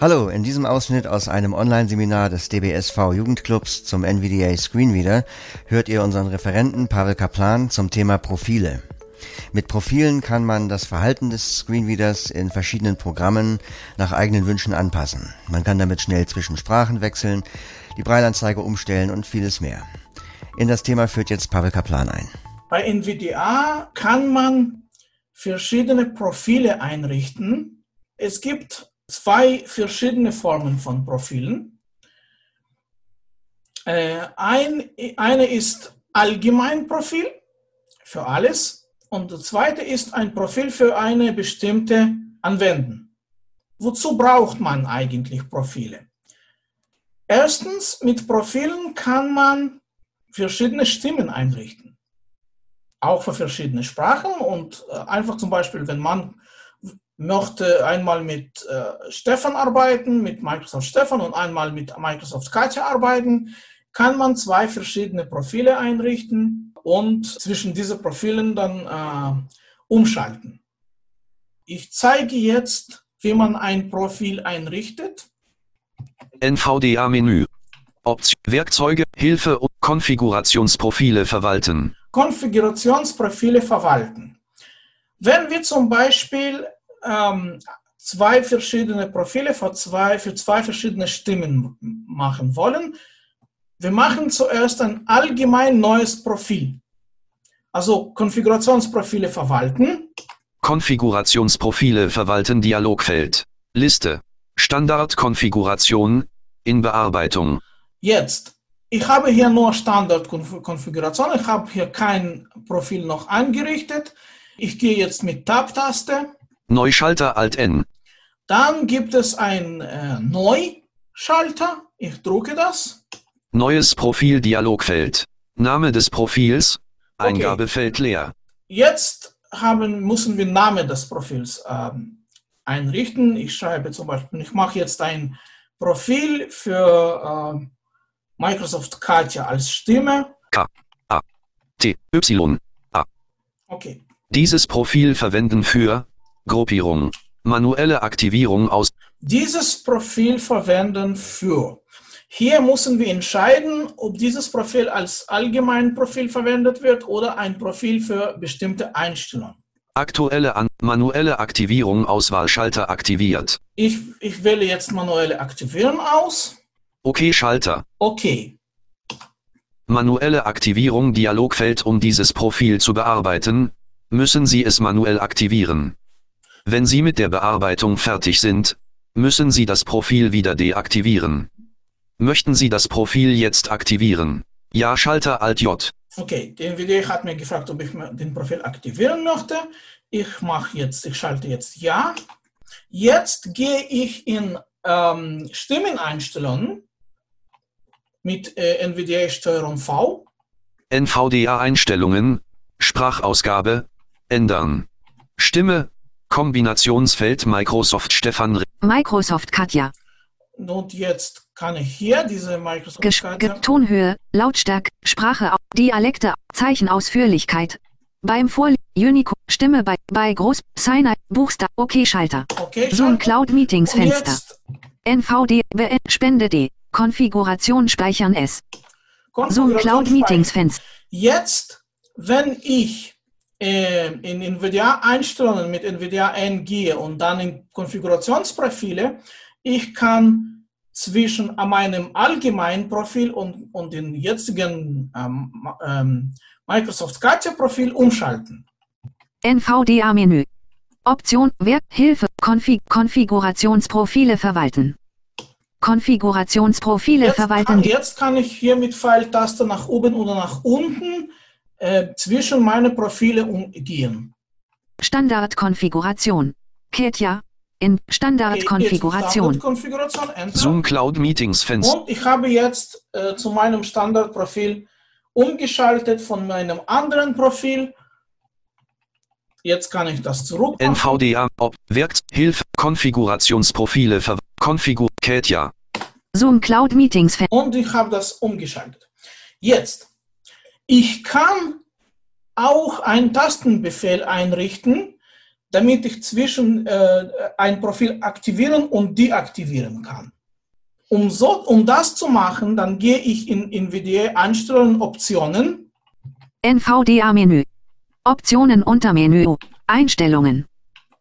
Hallo, in diesem Ausschnitt aus einem Online-Seminar des DBSV Jugendclubs zum NVDA Screenreader hört ihr unseren Referenten Pavel Kaplan zum Thema Profile. Mit Profilen kann man das Verhalten des Screenreaders in verschiedenen Programmen nach eigenen Wünschen anpassen. Man kann damit schnell zwischen Sprachen wechseln, die Breilanzeige umstellen und vieles mehr. In das Thema führt jetzt Pavel Kaplan ein. Bei NVDA kann man verschiedene Profile einrichten. Es gibt zwei verschiedene Formen von Profilen. Äh, ein, eine ist Allgemeinprofil für alles und das zweite ist ein Profil für eine bestimmte Anwendung. Wozu braucht man eigentlich Profile? Erstens, mit Profilen kann man verschiedene Stimmen einrichten. Auch für verschiedene Sprachen und äh, einfach zum Beispiel, wenn man möchte einmal mit äh, Stefan arbeiten, mit Microsoft Stefan und einmal mit Microsoft Katja arbeiten, kann man zwei verschiedene Profile einrichten und zwischen diesen Profilen dann äh, umschalten. Ich zeige jetzt, wie man ein Profil einrichtet. NVDA-Menü. Option, Werkzeuge, Hilfe und Konfigurationsprofile verwalten. Konfigurationsprofile verwalten. Wenn wir zum Beispiel ähm, zwei verschiedene Profile für zwei, für zwei verschiedene Stimmen machen wollen. Wir machen zuerst ein allgemein neues Profil. Also Konfigurationsprofile verwalten. Konfigurationsprofile verwalten Dialogfeld. Liste. Standardkonfiguration in Bearbeitung. Jetzt. Ich habe hier nur Standardkonfiguration. Ich habe hier kein Profil noch eingerichtet. Ich gehe jetzt mit Tab-Taste Neuschalter Alt N. Dann gibt es ein äh, Neuschalter. Ich drucke das. Neues Profil Dialogfeld. Name des Profils. Eingabefeld okay. leer. Jetzt haben, müssen wir Name des Profils ähm, einrichten. Ich schreibe zum Beispiel, ich mache jetzt ein Profil für äh, Microsoft Katja als Stimme. K, A, T, Y, A. Okay. Dieses Profil verwenden für Gruppierung. Manuelle Aktivierung aus. Dieses Profil verwenden für. Hier müssen wir entscheiden, ob dieses Profil als allgemein Profil verwendet wird oder ein Profil für bestimmte Einstellungen. Aktuelle An manuelle Aktivierung Auswahlschalter aktiviert. Ich, ich wähle jetzt manuelle Aktivieren aus. Okay Schalter. Okay. Manuelle Aktivierung Dialogfeld Um dieses Profil zu bearbeiten, müssen Sie es manuell aktivieren. Wenn Sie mit der Bearbeitung fertig sind, müssen Sie das Profil wieder deaktivieren. Möchten Sie das Profil jetzt aktivieren? Ja, Schalter Alt J. Okay, der NVIDIA hat mir gefragt, ob ich den Profil aktivieren möchte. Ich mache jetzt, ich schalte jetzt Ja. Jetzt gehe ich in ähm, Stimmeneinstellungen mit äh, NVDA Steuerung V. NVDA-Einstellungen, Sprachausgabe, ändern. Stimme, Kombinationsfeld Microsoft Stefan. Microsoft Katja. Und jetzt kann ich hier diese Microsoft Gesch Katja. Tonhöhe, Lautstärke, Sprache, Dialekte, Zeichenausführlichkeit. Beim Vorlesen, Unico, Stimme bei, bei Groß, Signer, Buchstaben, OK-Schalter. Okay, Zoom Cloud Meetings Fenster. NVD, BN, Spende D, Konfiguration speichern S. Zoom Cloud Meetings Fenster. Jetzt, wenn ich in NVIDIA-Einstellungen mit NVIDIA N gehe und dann in Konfigurationsprofile, ich kann zwischen meinem allgemeinen Profil und, und dem jetzigen ähm, ähm, Microsoft Katja Profil umschalten. NVDA-Menü. Option, Werk, Hilfe, Konfig, Konfigurationsprofile verwalten. Konfigurationsprofile jetzt verwalten. Kann, jetzt kann ich hier mit Pfeiltaste nach oben oder nach unten äh, zwischen meine Profile umgehen. Standardkonfiguration. Ketja. In Standardkonfiguration. Standardkonfiguration Zoom Cloud Meetings Fenster. Und ich habe jetzt äh, zu meinem Standardprofil umgeschaltet von meinem anderen Profil. Jetzt kann ich das zurück. NVDA, Ob, Werk, Hilfe, Konfigurationsprofile, Ver Konfigur, Ketja. Zoom Cloud Meetings Fenster. Und ich habe das umgeschaltet. Jetzt ich kann auch einen Tastenbefehl einrichten, damit ich zwischen äh, ein Profil aktivieren und deaktivieren kann. Um, so, um das zu machen, dann gehe ich in NVDA Einstellungen Optionen. NVDA-Menü. Optionen Untermenü. Einstellungen.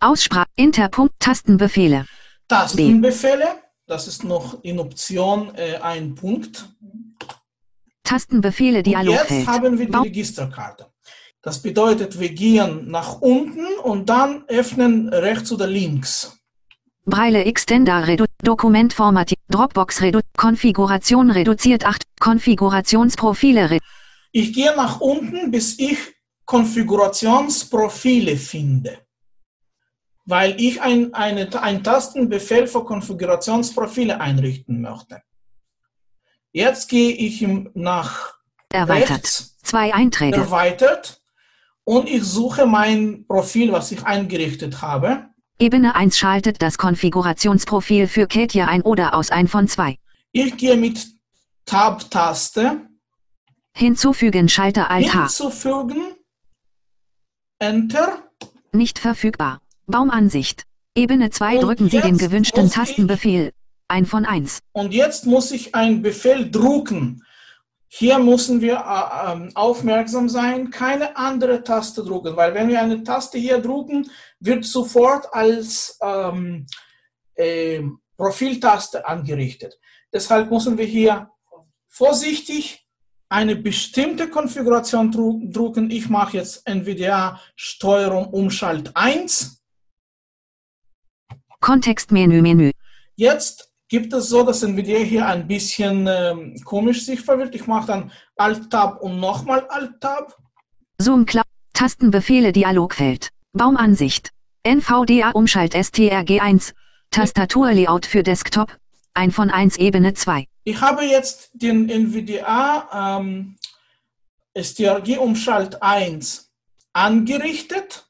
Aussprache. Interpunkt. Tastenbefehle. Tastenbefehle. Das ist noch in Option äh, ein Punkt. Tastenbefehle Dialogfeld. Jetzt haben wir die Registerkarte. Das bedeutet, wir gehen nach unten und dann öffnen rechts oder links. Breile Extender Redu Dokument formatiert. Dropbox Redu Konfiguration reduziert 8. Konfigurationsprofile. Re ich gehe nach unten, bis ich Konfigurationsprofile finde. Weil ich ein, eine, ein Tastenbefehl für Konfigurationsprofile einrichten möchte. Jetzt gehe ich nach Erweitert. Rechts, Zwei Einträge. Erweitert. Und ich suche mein Profil, was ich eingerichtet habe. Ebene 1 schaltet das Konfigurationsprofil für Katja ein oder aus ein von zwei. Ich gehe mit Tab-Taste. Hinzufügen Schalter Alt H. Hinzufügen. Enter. Nicht verfügbar. Baumansicht. Ebene 2 Und drücken Sie den gewünschten Tastenbefehl. Ein von eins. Und jetzt muss ich einen Befehl drucken. Hier müssen wir äh, ähm, aufmerksam sein, keine andere Taste drucken, weil wenn wir eine Taste hier drucken, wird sofort als ähm, äh, Profiltaste angerichtet. Deshalb müssen wir hier vorsichtig eine bestimmte Konfiguration dru drucken. Ich mache jetzt NVDA Steuerung Umschalt 1. Kontextmenü Menü. Jetzt gibt es so, dass NVIDIA hier ein bisschen ähm, komisch sich verwirrt. Ich mache dann Alt-Tab und nochmal Alt-Tab. Zoom Cloud. Tastenbefehle Dialogfeld. Baumansicht. NVDA Umschalt STRG1. Tastaturlayout für Desktop. Ein von eins Ebene 2. Ich habe jetzt den NVDA ähm, STRG-Umschalt 1 angerichtet.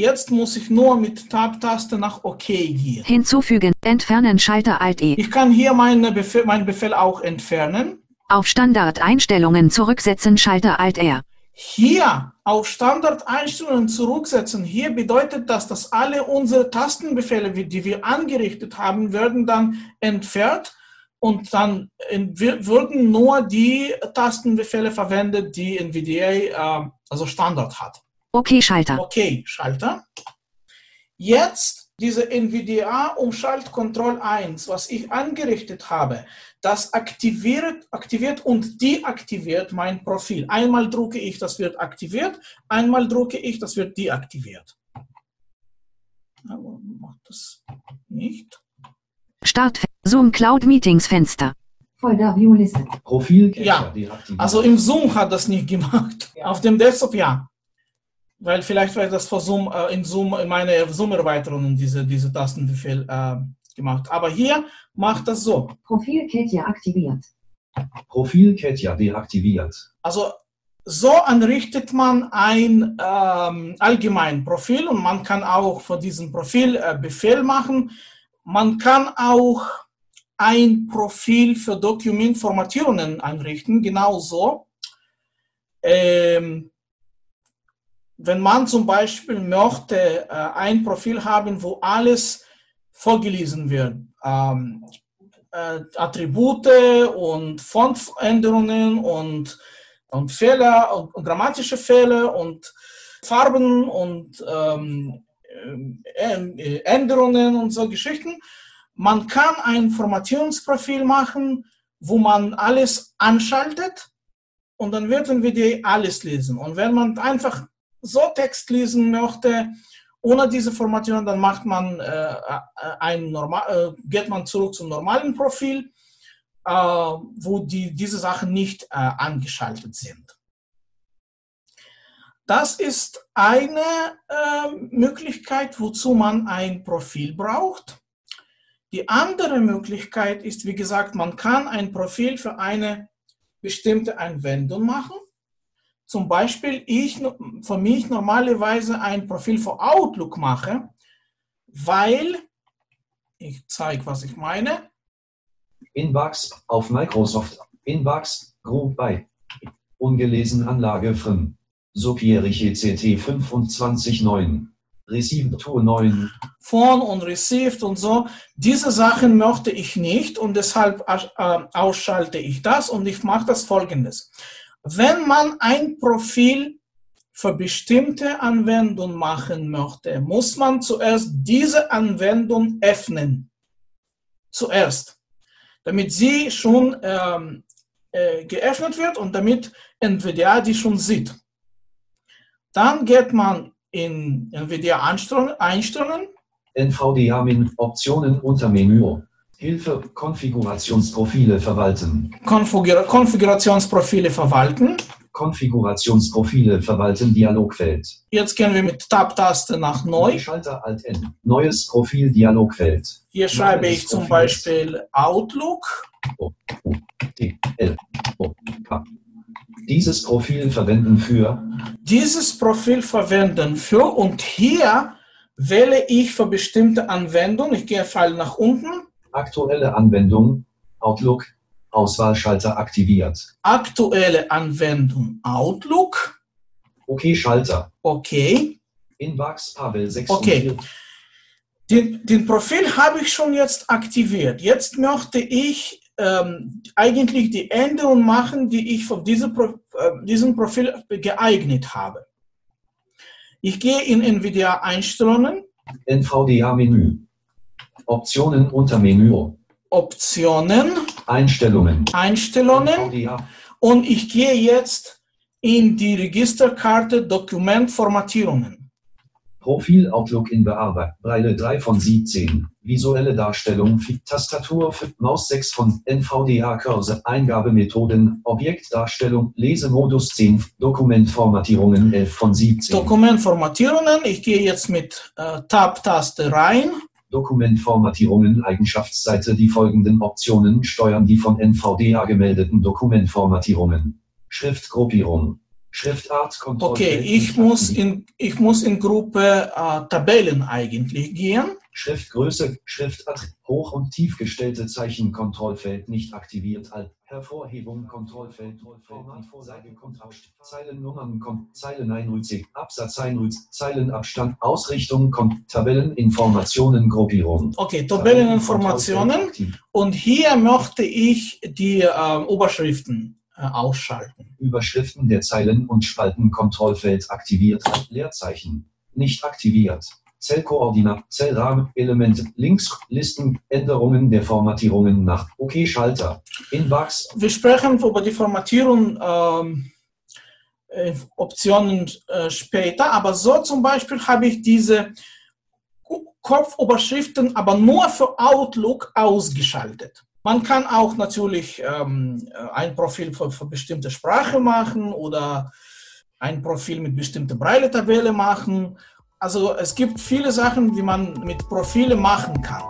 Jetzt muss ich nur mit Tab-Taste nach OK gehen. Hinzufügen. Entfernen Schalter Alt E. Ich kann hier meine Befehl, meinen Befehl auch entfernen. Auf Standardeinstellungen zurücksetzen Schalter Alt R. Hier auf Standardeinstellungen zurücksetzen. Hier bedeutet das, dass alle unsere Tastenbefehle, die wir angerichtet haben, werden dann entfernt und dann würden nur die Tastenbefehle verwendet, die NVDA äh, also Standard hat. OK Schalter. Okay, Schalter. Jetzt diese NVDA Umschalt Control 1, was ich angerichtet habe, das aktiviert, aktiviert und deaktiviert mein Profil. Einmal drucke ich, das wird aktiviert, einmal drucke ich, das wird deaktiviert. Aber macht das nicht. Start. Zoom Cloud Meetings Fenster. Folder View Liste. Profilcacher Ja. Also im Zoom hat das nicht gemacht. Auf dem Desktop ja. Weil vielleicht war das vor Zoom, äh, in Zoom, in meine Zoom-Erweiterungen diese, diese Tastenbefehl äh, gemacht. Aber hier macht das so. Profil Katja aktiviert. Profilcacher deaktiviert. Also so anrichtet man ein ähm, allgemein Profil und man kann auch von diesem Profil äh, Befehl machen. Man kann auch ein Profil für Dokumentformatierungen einrichten, genauso. Ähm, wenn man zum Beispiel möchte äh, ein Profil haben, wo alles vorgelesen wird, ähm, äh, Attribute und Fontänderungen und, und Fehler und, und grammatische Fehler und Farben und ähm, äh, Änderungen und so Geschichten. Man kann ein Formatierungsprofil machen, wo man alles anschaltet und dann werden wir die alles lesen. Und wenn man einfach so Text lesen möchte, ohne diese Formatierung, dann macht man äh, ein normal, äh, geht man zurück zum normalen Profil, äh, wo die, diese Sachen nicht äh, angeschaltet sind. Das ist eine äh, Möglichkeit, wozu man ein Profil braucht. Die andere Möglichkeit ist, wie gesagt, man kann ein Profil für eine bestimmte Anwendung machen. Zum Beispiel, ich für mich normalerweise ein Profil für Outlook mache, weil, ich zeige, was ich meine. Inbox auf Microsoft. Inbox Group bei. Ungelesen Anlage Frim. Subjährige CT 259. Receive to 9. Phone und Received und so. Diese Sachen möchte ich nicht und deshalb äh, ausschalte ich das und ich mache das folgendes. Wenn man ein Profil für bestimmte Anwendungen machen möchte, muss man zuerst diese Anwendung öffnen. Zuerst. Damit sie schon ähm, äh, geöffnet wird und damit NVDA die schon sieht. Dann geht man in NVDA-Einstellungen. NVDA min Optionen unter Menü. Hilfe, Konfigurationsprofile verwalten. Konfigur Konfigurationsprofile verwalten. Konfigurationsprofile verwalten Dialogfeld. Jetzt gehen wir mit Tab-Taste nach Neu. Schalter Alt N. Neues Profil Dialogfeld. Hier schreibe ich zum Beispiel Outlook. O, U, T, L, O, K. Dieses Profil verwenden für. Dieses Profil verwenden für und hier wähle ich für bestimmte Anwendungen. Ich gehe Pfeil nach unten. Aktuelle Anwendung. Outlook. Auswahlschalter aktiviert. Aktuelle Anwendung Outlook. Okay, Schalter. Okay. Inbox Pavel 6 Okay. Den, den Profil habe ich schon jetzt aktiviert. Jetzt möchte ich ähm, eigentlich die Änderungen machen, die ich für diese Pro, äh, diesem Profil geeignet habe. Ich gehe in NVIDIA Einstellungen. Optionen unter Menü. Optionen. Einstellungen. Einstellungen. Und ich gehe jetzt in die Registerkarte Dokumentformatierungen. Profil Outlook in Bearbeitung. Breile 3 von 17. Visuelle Darstellung. Tastatur für Maus 6 von NVDA Cursor. Eingabemethoden. Objektdarstellung. Lesemodus 10. Dokumentformatierungen 11 von 17. Dokumentformatierungen. Ich gehe jetzt mit äh, Tab-Taste rein. Dokumentformatierungen Eigenschaftsseite Die folgenden Optionen steuern die von NVDA gemeldeten Dokumentformatierungen. Schriftgruppierung. Schriftart Kontrolle. Okay, ich muss in, ich muss in Gruppe äh, Tabellen eigentlich gehen. Schriftgröße, Schriftart, hoch- und tief gestellte Zeichen, Kontrollfeld nicht aktiviert, Alt, Hervorhebung, Kontrollfeld, Format, Seite, Kontrast, Zeilennummern, Zeilen 1 Absatz 1 Zeilenabstand, Ausrichtung, Tabelleninformationen, Gruppierung. Okay, Tabelleninformationen. Und hier möchte ich die äh, Oberschriften ausschalten. Überschriften der Zeilen und Spalten, Kontrollfeld aktiviert, Leerzeichen, nicht aktiviert. Zellkoordinat, Zellrahmen, Elemente, Links, Listen, Änderungen der Formatierungen nach OK-Schalter. Inbox. Wir sprechen über die Formatierung ähm, äh, Optionen äh, später, aber so zum Beispiel habe ich diese Kopfoberschriften aber nur für Outlook ausgeschaltet. Man kann auch natürlich ähm, ein Profil für, für bestimmte Sprache machen oder ein Profil mit bestimmter Breile-Tabelle machen also es gibt viele Sachen, die man mit Profile machen kann.